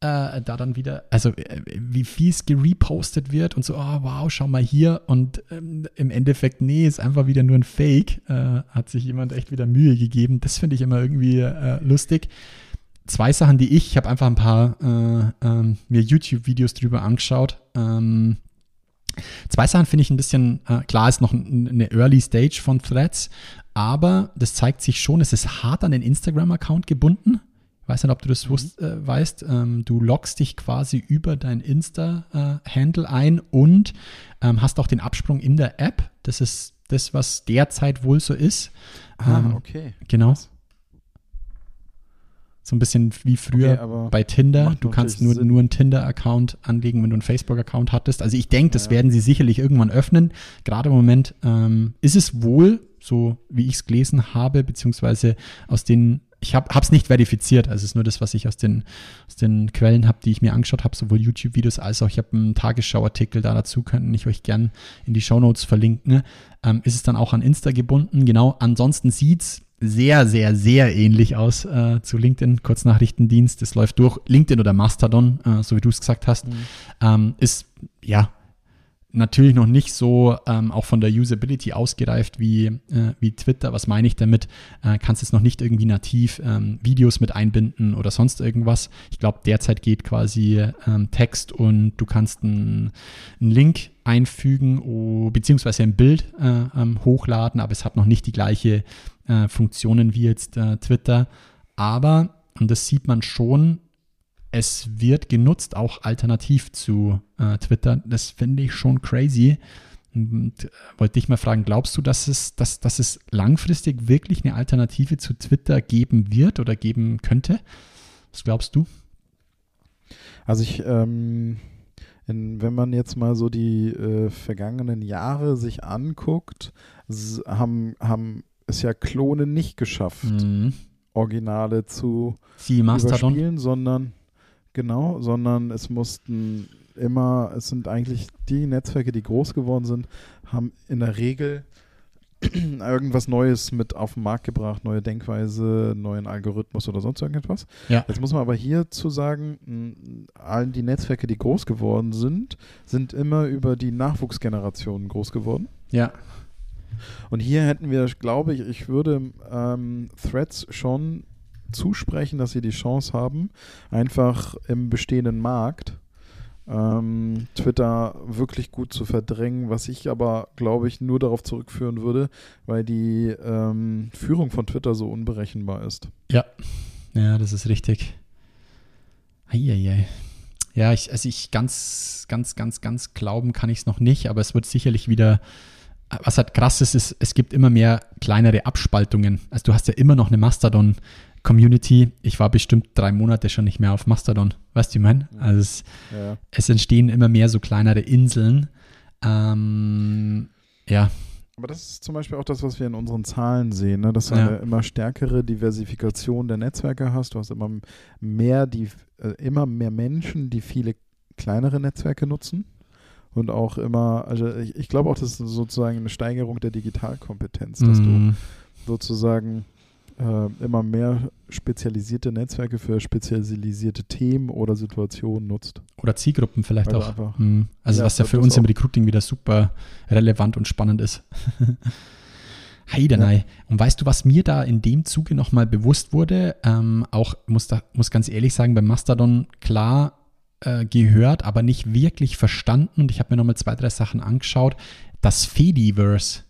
äh, da dann wieder, also äh, wie fies gerepostet wird und so, oh wow, schau mal hier und ähm, im Endeffekt, nee, ist einfach wieder nur ein Fake, äh, hat sich jemand echt wieder Mühe gegeben. Das finde ich immer irgendwie äh, lustig. Zwei Sachen, die ich, ich habe einfach ein paar äh, ähm, mir YouTube-Videos drüber angeschaut. Ähm, Zwei Sachen finde ich ein bisschen, äh, klar ist noch eine Early Stage von Threads, aber das zeigt sich schon, es ist hart an den Instagram-Account gebunden. Weiß nicht, ob du das mhm. wusst, äh, weißt. Ähm, du loggst dich quasi über dein Insta-Handle ein und ähm, hast auch den Absprung in der App. Das ist das, was derzeit wohl so ist. Ah, ähm, okay. Genau. So ein bisschen wie früher okay, bei Tinder. Du kannst nur, nur einen Tinder-Account anlegen, wenn du einen Facebook-Account hattest. Also ich denke, das ja. werden sie sicherlich irgendwann öffnen. Gerade im Moment ähm, ist es wohl, so wie ich es gelesen habe, beziehungsweise aus den ich habe es nicht verifiziert, also es ist nur das, was ich aus den, aus den Quellen habe, die ich mir angeschaut habe, sowohl YouTube-Videos als auch ich habe einen Tagesschau-Artikel da dazu, könnte ich euch gern in die Shownotes verlinken. Ähm, ist es dann auch an Insta gebunden? Genau, ansonsten sieht es sehr, sehr, sehr ähnlich aus äh, zu LinkedIn, Kurznachrichtendienst. Es läuft durch LinkedIn oder Mastodon, äh, so wie du es gesagt hast. Mhm. Ähm, ist, ja, natürlich noch nicht so ähm, auch von der Usability ausgereift wie, äh, wie Twitter. Was meine ich damit? Äh, kannst es noch nicht irgendwie nativ ähm, Videos mit einbinden oder sonst irgendwas. Ich glaube, derzeit geht quasi ähm, Text und du kannst einen Link einfügen oh, beziehungsweise ein Bild äh, ähm, hochladen, aber es hat noch nicht die gleiche äh, Funktionen wie jetzt äh, Twitter. Aber, und das sieht man schon, es wird genutzt, auch alternativ zu äh, Twitter. Das finde ich schon crazy. Und äh, wollte dich mal fragen, glaubst du, dass es, dass, dass es langfristig wirklich eine Alternative zu Twitter geben wird oder geben könnte? Was glaubst du? Also ich, ähm, wenn man jetzt mal so die äh, vergangenen Jahre sich anguckt, haben, haben es ja Klone nicht geschafft, mhm. Originale zu Sie überspielen, sondern genau, sondern es mussten immer, es sind eigentlich die Netzwerke, die groß geworden sind, haben in der Regel irgendwas Neues mit auf den Markt gebracht, neue Denkweise, neuen Algorithmus oder sonst irgendetwas. Ja. Jetzt muss man aber hier zu sagen, allen die Netzwerke, die groß geworden sind, sind immer über die Nachwuchsgenerationen groß geworden. Ja. Und hier hätten wir, glaube ich, ich würde ähm, Threads schon zusprechen, dass sie die Chance haben, einfach im bestehenden Markt ähm, Twitter wirklich gut zu verdrängen, was ich aber, glaube ich, nur darauf zurückführen würde, weil die ähm, Führung von Twitter so unberechenbar ist. Ja, ja, das ist richtig. Eieiei. Ja, ich, also ich ganz, ganz, ganz, ganz glauben kann ich es noch nicht, aber es wird sicherlich wieder was halt krass ist, ist, es gibt immer mehr kleinere Abspaltungen. Also du hast ja immer noch eine Mastodon-Community. Ich war bestimmt drei Monate schon nicht mehr auf Mastodon. Weißt du, ich meine? Also es, ja. es, entstehen immer mehr so kleinere Inseln. Ähm, ja. Aber das ist zum Beispiel auch das, was wir in unseren Zahlen sehen, ne? dass du ja. eine immer stärkere Diversifikation der Netzwerke hast. Du hast immer mehr, die, äh, immer mehr Menschen, die viele kleinere Netzwerke nutzen und auch immer, also ich, ich glaube auch, das ist sozusagen eine Steigerung der Digitalkompetenz, dass mm. du mhm. sozusagen äh, immer mehr spezialisierte Netzwerke für spezialisierte Themen oder Situationen nutzt. Oder Zielgruppen vielleicht also auch. Einfach, mm. Also ja, was ja für uns im Recruiting wieder super relevant und spannend ist. Heidenei. Ja. Und weißt du, was mir da in dem Zuge nochmal bewusst wurde? Ähm, auch, muss, da, muss ganz ehrlich sagen, beim Mastodon, klar, äh, gehört, aber nicht wirklich verstanden. Und ich habe mir nochmal zwei, drei Sachen angeschaut. Das Fediverse.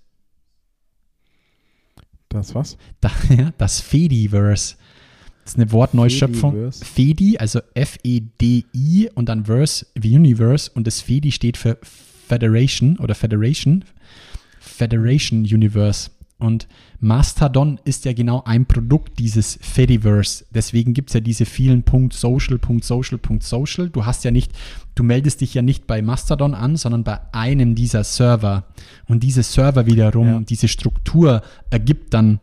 Das was? Da, ja, das Fediverse. Das ist eine Wortneuschöpfung. Fedi, also F-E-D-I und dann Verse wie Universe. Und das Fedi steht für Federation oder Federation. Federation Universe. Und Mastodon ist ja genau ein Produkt dieses Fediverse. Deswegen gibt es ja diese vielen Punkt Social, Punkt Social, Punkt Social. Du hast ja nicht, du meldest dich ja nicht bei Mastodon an, sondern bei einem dieser Server. Und diese Server wiederum, ja. diese Struktur ergibt dann,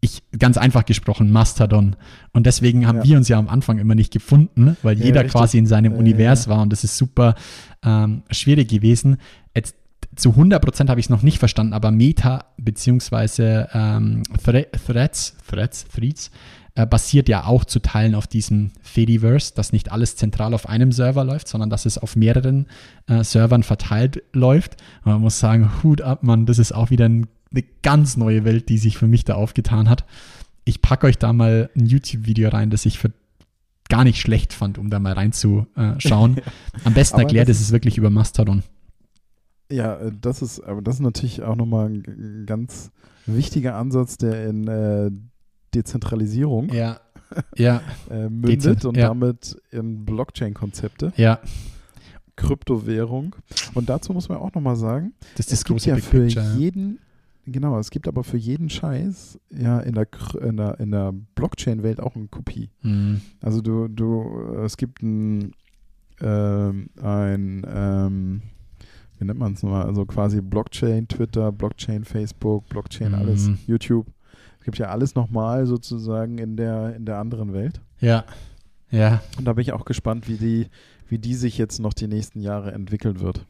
ich, ganz einfach gesprochen, Mastodon. Und deswegen haben ja. wir uns ja am Anfang immer nicht gefunden, weil ja, jeder richtig. quasi in seinem Univers war und das ist super ähm, schwierig gewesen. Jetzt zu 100% habe ich es noch nicht verstanden, aber Meta beziehungsweise ähm, Thre Threads, Threads, Threads äh, basiert ja auch zu Teilen auf diesem Fediverse, dass nicht alles zentral auf einem Server läuft, sondern dass es auf mehreren äh, Servern verteilt läuft. Man muss sagen, Hut ab, Mann, das ist auch wieder ein, eine ganz neue Welt, die sich für mich da aufgetan hat. Ich packe euch da mal ein YouTube-Video rein, das ich für gar nicht schlecht fand, um da mal reinzuschauen. Am besten erklärt ist es wirklich über Mastodon. Ja, äh, das ist, aber das ist natürlich auch nochmal ein, ganz wichtiger Ansatz, der in äh, Dezentralisierung Ja. Ja, äh, mündet Dezent- und ja. damit in Blockchain-Konzepte, ja. Kryptowährung. Und dazu muss man auch nochmal sagen, Das ist es gibt ja für Picture. jeden, genau, es gibt aber für jeden Scheiß ja in der, in der, in der Blockchain-Welt auch eine Kopie. Mhm. Also du, du, es gibt ein, ähm, ein, ähm, wie nennt man es nochmal, also quasi Blockchain, Twitter, Blockchain, Facebook, Blockchain, alles, Mhm. YouTube. Es gibt ja alles nochmal sozusagen in der, in der anderen Welt. Ja. Ja. Und da bin ich auch gespannt, wie die, wie die sich jetzt noch die nächsten Jahre entwickeln wird.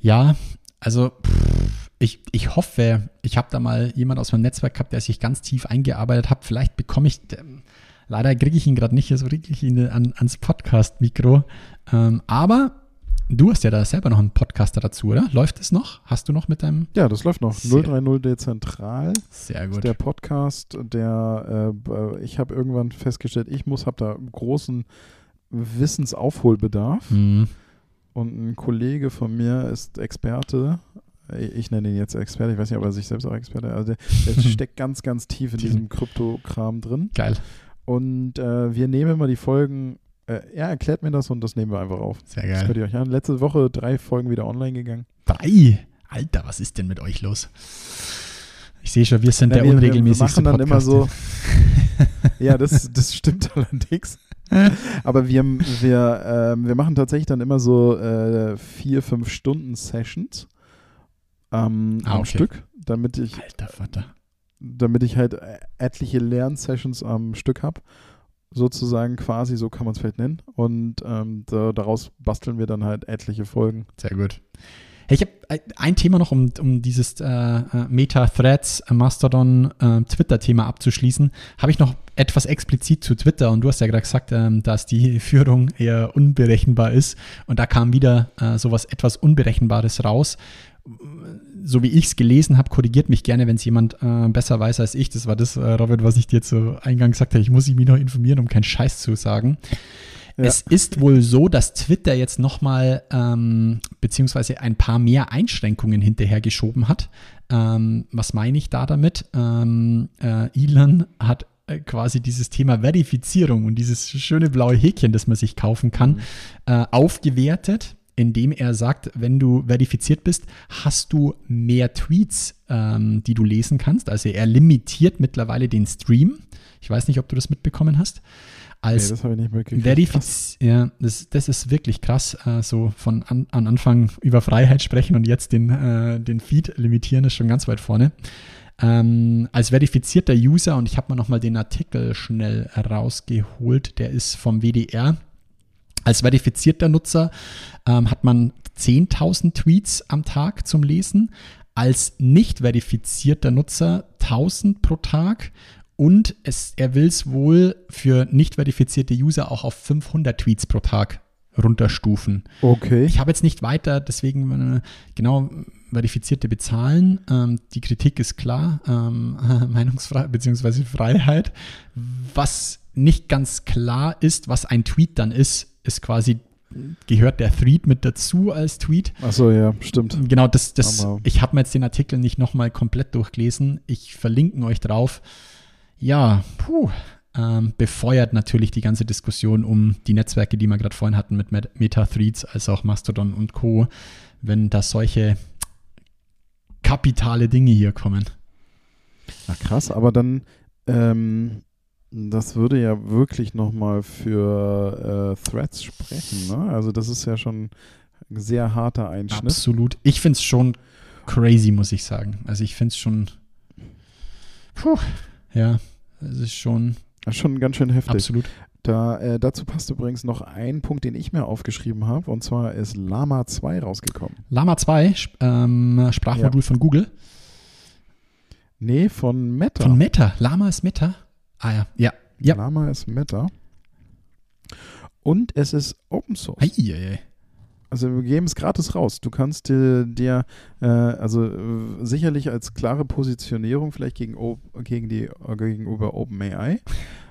Ja, also pff, ich, ich hoffe, ich habe da mal jemand aus meinem Netzwerk gehabt, der sich ganz tief eingearbeitet hat. Vielleicht bekomme ich, leider kriege ich ihn gerade nicht so richtig an, ans Podcast-Mikro. Ähm, aber du hast ja da selber noch einen Podcaster dazu, oder? Läuft es noch? Hast du noch mit deinem? Ja, das läuft noch. Sehr- 030 Dezentral. Sehr ist der Podcast, der äh, ich habe irgendwann festgestellt, ich muss, habe da großen Wissensaufholbedarf Mhm. und ein Kollege von mir ist Experte. Ich ich nenne ihn jetzt Experte, ich weiß nicht, ob er sich selbst auch Experte, also der, der steckt ganz, ganz tief in diesem Kryptokram drin. Geil. Und äh, wir nehmen immer die Folgen, äh, er erklärt mir das und das nehmen wir einfach auf. Sehr Das geil. könnt ihr euch an. Letzte Woche drei Folgen wieder online gegangen. Drei. Alter, was ist denn mit euch los? Ich sehe schon, wir sind Ja, der wir, wir, wir unregelmäßigste machen dann immer Podcast. so. ja, das, das stimmt allerdings. Aber wir, wir, ähm, wir machen tatsächlich dann immer so äh, vier, fünf Stunden Sessions ähm, Ah, am okay. Stück, damit ich, Alter Vater. Damit ich halt äh, etliche Lernsessions am Stück habe. Sozusagen quasi, so kann man es vielleicht nennen. Und ähm, da, daraus basteln wir dann halt etliche Folgen. Sehr gut. Hey, ich habe ein Thema noch, um, um dieses äh, äh, Meta-Threads, äh, Mastodon, äh, Twitter-Thema abzuschließen. Habe ich noch etwas explizit zu Twitter und du hast ja gerade gesagt, ähm, dass die Führung eher unberechenbar ist und da kam wieder äh, sowas etwas Unberechenbares raus. So wie ich es gelesen habe, korrigiert mich gerne, wenn es jemand äh, besser weiß als ich. Das war das, äh, Robert, was ich dir zu Eingang gesagt habe. Ich muss mich noch informieren, um keinen Scheiß zu sagen. Ja. Es ist wohl so, dass Twitter jetzt nochmal ähm, beziehungsweise ein paar mehr Einschränkungen hinterhergeschoben hat. Ähm, was meine ich da damit? Ähm, äh, Elon hat äh, quasi dieses Thema Verifizierung und dieses schöne blaue Häkchen, das man sich kaufen kann, äh, aufgewertet, indem er sagt, wenn du verifiziert bist, hast du mehr Tweets, ähm, die du lesen kannst. Also er limitiert mittlerweile den Stream. Ich weiß nicht, ob du das mitbekommen hast. Nee, Als das habe ich nicht mitgekriegt. Ja, das, das ist wirklich krass. Äh, so von an, an Anfang über Freiheit sprechen und jetzt den, äh, den Feed limitieren, ist schon ganz weit vorne. Ähm, als verifizierter User, und ich habe mir nochmal den Artikel schnell rausgeholt, der ist vom WDR. Als verifizierter Nutzer ähm, hat man 10.000 Tweets am Tag zum Lesen. Als nicht verifizierter Nutzer 1000 pro Tag. Und es, er will es wohl für nicht verifizierte User auch auf 500 Tweets pro Tag runterstufen. Okay. Ich habe jetzt nicht weiter, deswegen äh, genau Verifizierte bezahlen. Ähm, die Kritik ist klar, ähm, Meinungsfreiheit bzw. Freiheit. Was nicht ganz klar ist, was ein Tweet dann ist, ist quasi, gehört der Thread mit dazu als Tweet. Achso, ja, stimmt. Genau, das, das, Aber- ich habe mir jetzt den Artikel nicht nochmal komplett durchgelesen. Ich verlinke euch drauf. Ja, puh, ähm, befeuert natürlich die ganze Diskussion um die Netzwerke, die wir gerade vorhin hatten mit Met- Meta-Threads, als auch Mastodon und Co., wenn da solche kapitale Dinge hier kommen. Na krass, aber dann, ähm, das würde ja wirklich nochmal für äh, Threads sprechen, ne? Also das ist ja schon ein sehr harter Einschnitt. Absolut. Ich finde es schon crazy, muss ich sagen. Also ich finde es schon, puh, ja, es ist schon Das ist schon ganz schön heftig. absolut. Da, äh, dazu passt übrigens noch ein Punkt, den ich mir aufgeschrieben habe. Und zwar ist Lama 2 rausgekommen. Lama 2, Sp- ähm, Sprachmodul von Google. Nee, von Meta. Von Meta. Lama ist Meta. Ah ja. Ja. Ja. Lama ist Meta. Und es ist Open Source. Eieiei. Also wir geben es gratis raus. Du kannst dir, dir äh, also äh, sicherlich als klare Positionierung vielleicht gegen, O- gegen die, äh, gegenüber OpenAI,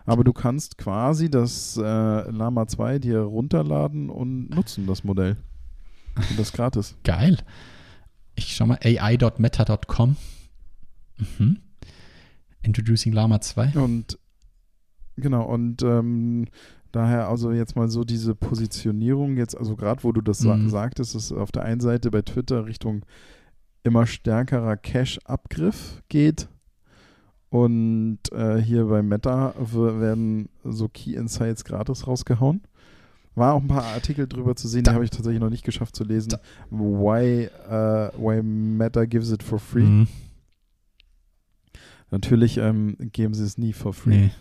aber du kannst quasi das äh, Lama 2 dir runterladen und nutzen, das Modell. Und das gratis. Geil. Ich schau mal, ai.meta.com. Mhm. Introducing Lama 2. Und genau, und ähm, daher also jetzt mal so diese Positionierung jetzt, also gerade wo du das Mhm. sagtest, ist auf der einen Seite bei Twitter Richtung immer stärkerer Cache-Abgriff geht und äh, hier bei Meta werden so Key Insights gratis rausgehauen. War auch ein paar Artikel drüber zu sehen, Da- die habe ich tatsächlich noch nicht geschafft zu lesen. Da- Why, äh, why Meta gives it for free. Mhm. Natürlich ähm, geben sie es nie for free. Nee.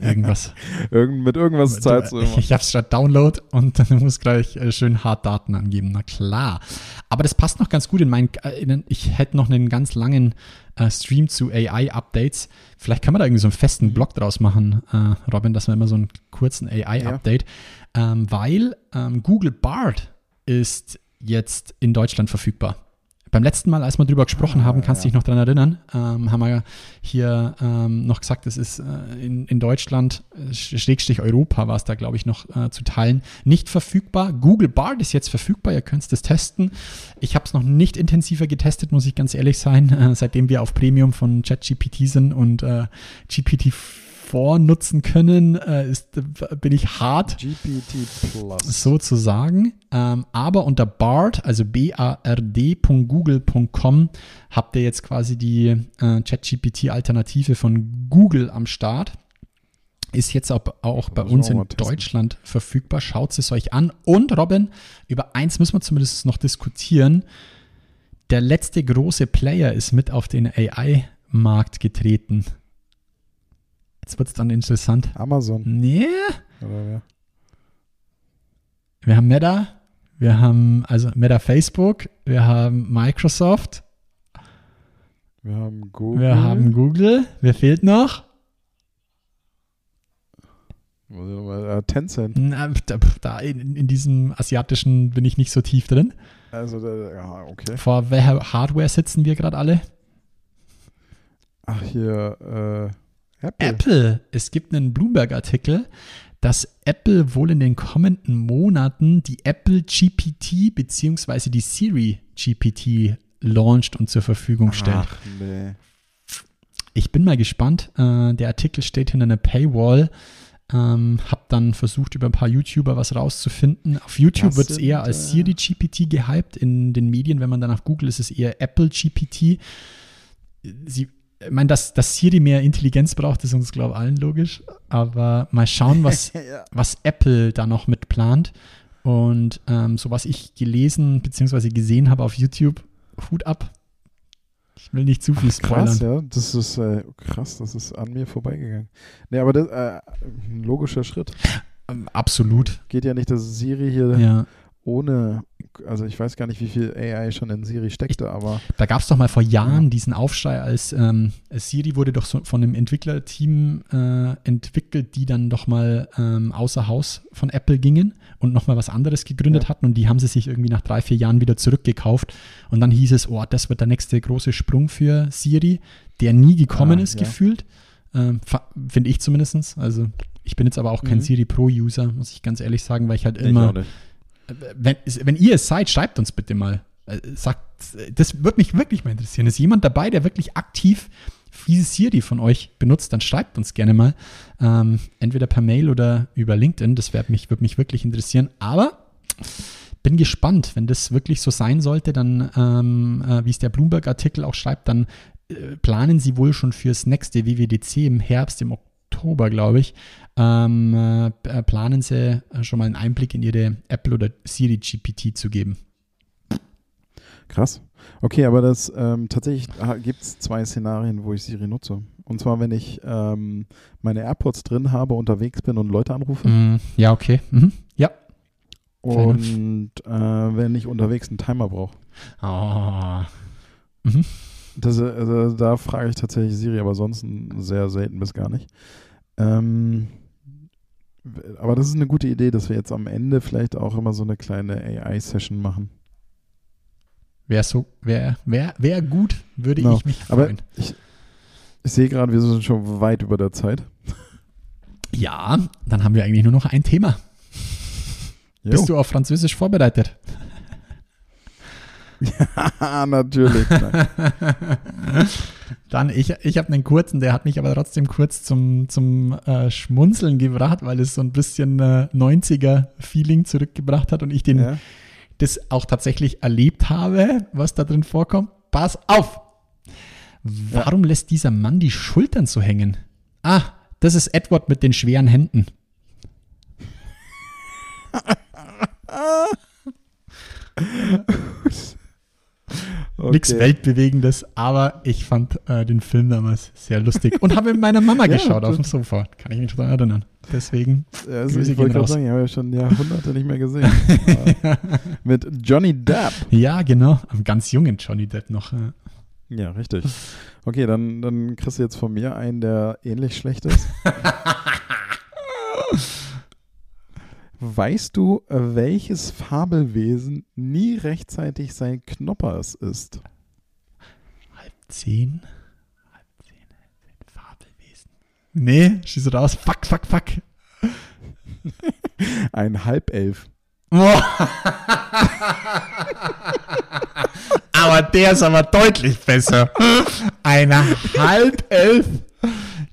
Irgendwas. Irgend, mit irgendwas zahlst du ich immer. ich hab's statt Download und dann muss gleich äh, schön hart Daten angeben. Na klar. Aber das passt noch ganz gut in meinen. Äh, in, ich hätte noch einen ganz langen äh, Stream zu AI-Updates. Vielleicht kann man da irgendwie so einen festen Blog draus machen, äh, Robin, dass wir immer so einen kurzen AI-Update. Ähm, weil ähm, Google Bard ist jetzt in Deutschland verfügbar. Beim letzten Mal, als wir drüber gesprochen Ah, haben, kannst du ja. dich noch dran erinnern, ähm, haben wir hier ähm, noch gesagt, es ist äh, in, in Deutschland, äh, Schrägstrich Europa war es da, glaube ich, noch äh, zu teilen, nicht verfügbar. Google Bard ist jetzt verfügbar, ihr könnt es testen. Ich habe es noch nicht intensiver getestet, muss ich ganz ehrlich sein, äh, seitdem wir auf Premium von ChatGPT sind und äh, GPT-4 nutzen können, äh, ist, äh, bin ich hart GPT Plus. sozusagen. Ähm, aber unter bard, also bard.google.com, habt ihr jetzt quasi die äh, ChatGPT-Alternative von Google am Start. Ist jetzt auch, auch bei uns in. Deutschland verfügbar. Schaut es euch an. Und Robin, über eins müssen wir zumindest noch diskutieren. Der letzte große Player ist mit auf den AI-Markt getreten. Jetzt wird es dann interessant. Amazon. Nee, wer? Wir haben Meta, wir haben also Meta Facebook, wir haben Microsoft, Wir haben Google. wir haben Google, wer fehlt noch? äh, Tencent. Na, da, da in, in diesem asiatischen bin ich nicht so tief drin. Also, ja, okay. Vor welcher Hardware sitzen wir gerade alle? Ach, hier, äh, Apple. Apple. Es gibt einen Bloomberg-Artikel, dass Apple wohl in den kommenden Monaten die Apple GPT bzw. die Siri GPT launcht und zur Verfügung stellt. Ach, nee. Ich bin mal gespannt. Äh, der Artikel steht hinter einer Paywall. Ähm, hab dann versucht, über ein paar YouTuber was rauszufinden. Auf YouTube wird es eher als äh, Siri GPT gehypt. In den Medien, wenn man danach googelt, ist es eher Apple GPT. Sie, ich meine, dass, dass Siri mehr Intelligenz braucht, ist uns, glaube ich, allen logisch. Aber mal schauen, was, ja. was Apple da noch mit plant. Und ähm, so was ich gelesen bzw. gesehen habe auf YouTube, Hut ab. Ich will nicht zu viel spoilern. Krass, ja. Das ist äh, krass, das ist an mir vorbeigegangen. Nee, aber das äh, ein logischer Schritt. Ähm, Absolut. Geht ja nicht, dass Siri hier Ja. ohne, also ich weiß gar nicht, wie viel AI schon in Siri steckte, aber Da gab es doch mal vor Jahren diesen Aufschrei, als ähm, Siri wurde doch so von einem Entwicklerteam äh, entwickelt, die dann doch mal ähm, außer Haus von Apple gingen und nochmal was anderes gegründet Ja. hatten und die haben sie sich irgendwie nach drei, vier Jahren wieder zurückgekauft und dann hieß es, oh, das wird der nächste große Sprung für Siri, der nie gekommen Ah, ist, ja. gefühlt. Ähm, Finde ich zumindest. Also ich bin jetzt aber auch kein Mhm. Siri Pro-User, muss ich ganz ehrlich sagen, weil ich halt Ich immer nicht. Wenn, wenn ihr es seid, schreibt uns bitte mal. Äh, Sagt, das würde mich wirklich mal interessieren. Ist jemand dabei, der wirklich aktiv diese Siri von euch benutzt, dann schreibt uns gerne mal. Ähm, entweder per Mail oder über LinkedIn. Das würde mich, mich wirklich interessieren. Aber bin gespannt, wenn das wirklich so sein sollte, dann, ähm, äh, wie es der Bloomberg-Artikel auch schreibt, dann äh, planen sie wohl schon fürs nächste WWDC im Herbst, im Oktober, glaube ich, ähm, äh, äh, planen sie äh, schon mal einen Einblick in ihre Apple oder Siri GPT zu geben. Krass. Okay, aber das ähm, tatsächlich gibt es zwei Szenarien, wo ich Siri nutze. Und zwar, wenn ich ähm, meine AirPods drin habe, unterwegs bin und Leute anrufe. Mm, ja, okay. Mhm. Ja. Und äh, wenn ich unterwegs einen Timer brauche. Oh. Mhm. Das, also, da frage ich tatsächlich Siri, aber sonst sehr selten bis gar nicht. Ähm, aber das ist eine gute Idee, dass wir jetzt am Ende vielleicht auch immer so eine kleine AI-Session machen. Wäre so, wäre wär, wär gut, würde Genau. ich mich Aber freuen. ich, ich sehe gerade, wir sind schon weit über der Zeit. Ja, dann haben wir eigentlich nur noch ein Thema. Bist du auf Französisch vorbereitet? Ah, natürlich. Dann, ich, ich habe einen kurzen, der hat mich aber trotzdem kurz zum, zum äh, Schmunzeln gebracht, weil es so ein bisschen äh, 90er-Feeling zurückgebracht hat und ich den, Ja. das auch tatsächlich erlebt habe, was da drin vorkommt. Pass auf! Warum lässt dieser Mann die Schultern so hängen? Ah, das ist Edward mit den schweren Händen. Nichts Okay. Weltbewegendes, aber ich fand äh, den Film damals sehr lustig und habe mit meiner Mama Ja, geschaut auf dem Sofa. Kann ich mich daran erinnern. Deswegen, Ja, Also Grüße ich wollte gerade sagen, ich habe ja schon Jahrhunderte nicht mehr gesehen. Mit Johnny Depp. ja, genau, am ganz jungen Johnny Depp noch. Äh. Ja, richtig. Okay, dann, dann kriegst du jetzt von mir einen, der ähnlich schlecht ist. weißt du, welches Fabelwesen nie rechtzeitig sein Knoppers ist? Halb zehn? Halb zehn, halb zehn, Fabelwesen. Nee, schieß raus. Fuck, fuck, fuck. Ein Halbelf. Boah. aber der ist aber deutlich besser. Eine halb elf.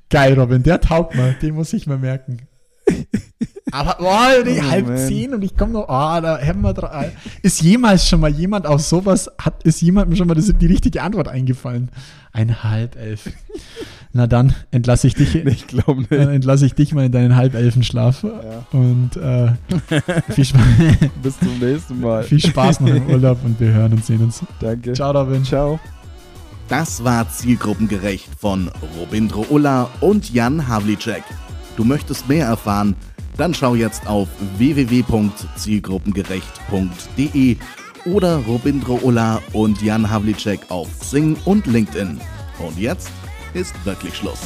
Geil, Robin, der taugt mal. Den muss ich mir merken. Aber boah, die Oh, halb man. zehn und ich komme noch, ah, da haben wir drei. Ist jemals schon mal jemand auf sowas, hat, ist jemandem schon mal das, die richtige Antwort eingefallen? Ein halb elf. Na dann entlasse ich dich. Ich glaube Dann nicht. entlasse ich dich mal in deinen Halbelfenschlaf. Und äh, viel, Spaß, Bis zum nächsten Mal. viel Spaß noch im Urlaub und wir hören und sehen uns. Danke. Ciao, Robin. Ciao. Das war Zielgruppengerecht von Robindro Ulla und Jan Havlicek. Du möchtest mehr erfahren? Dann schau jetzt auf www.zielgruppengerecht.de oder Robindro Ulla und Jan Havlicek auf Xing und LinkedIn. Und jetzt ist wirklich Schluss.